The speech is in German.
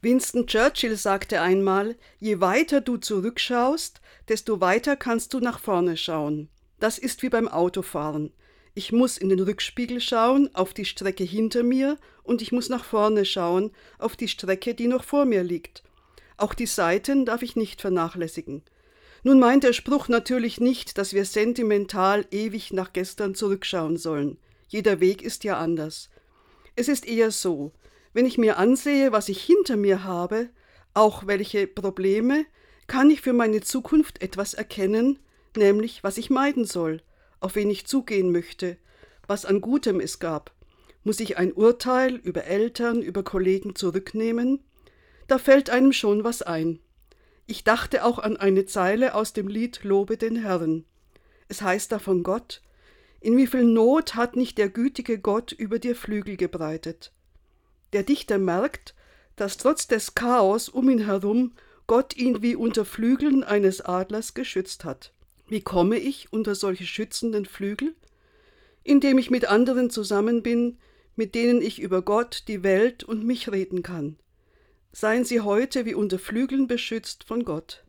Winston Churchill sagte einmal, je weiter du zurückschaust, desto weiter kannst du nach vorne schauen. Das ist wie beim Autofahren. Ich muss in den Rückspiegel schauen, auf die Strecke hinter mir, und ich muss nach vorne schauen, auf die Strecke, die noch vor mir liegt. Auch die Seiten darf ich nicht vernachlässigen. Nun meint der Spruch natürlich nicht, dass wir sentimental ewig nach gestern zurückschauen sollen. Jeder Weg ist ja anders. Es ist eher so, wenn ich mir ansehe, was ich hinter mir habe, auch welche Probleme, kann ich für meine Zukunft etwas erkennen, nämlich was ich meiden soll, auf wen ich zugehen möchte, was an Gutem es gab. Muss ich ein Urteil über Eltern, über Kollegen zurücknehmen? Da fällt einem schon was ein. Ich dachte auch an eine Zeile aus dem Lied Lobe den Herrn. Es heißt da von Gott, in wie viel Not hat nicht der gütige Gott über dir Flügel gebreitet. Der Dichter merkt, dass trotz des Chaos um ihn herum Gott ihn wie unter Flügeln eines Adlers geschützt hat. Wie komme ich unter solche schützenden Flügel? Indem ich mit anderen zusammen bin, mit denen ich über Gott, die Welt und mich reden kann. Seien Sie heute wie unter Flügeln beschützt von Gott.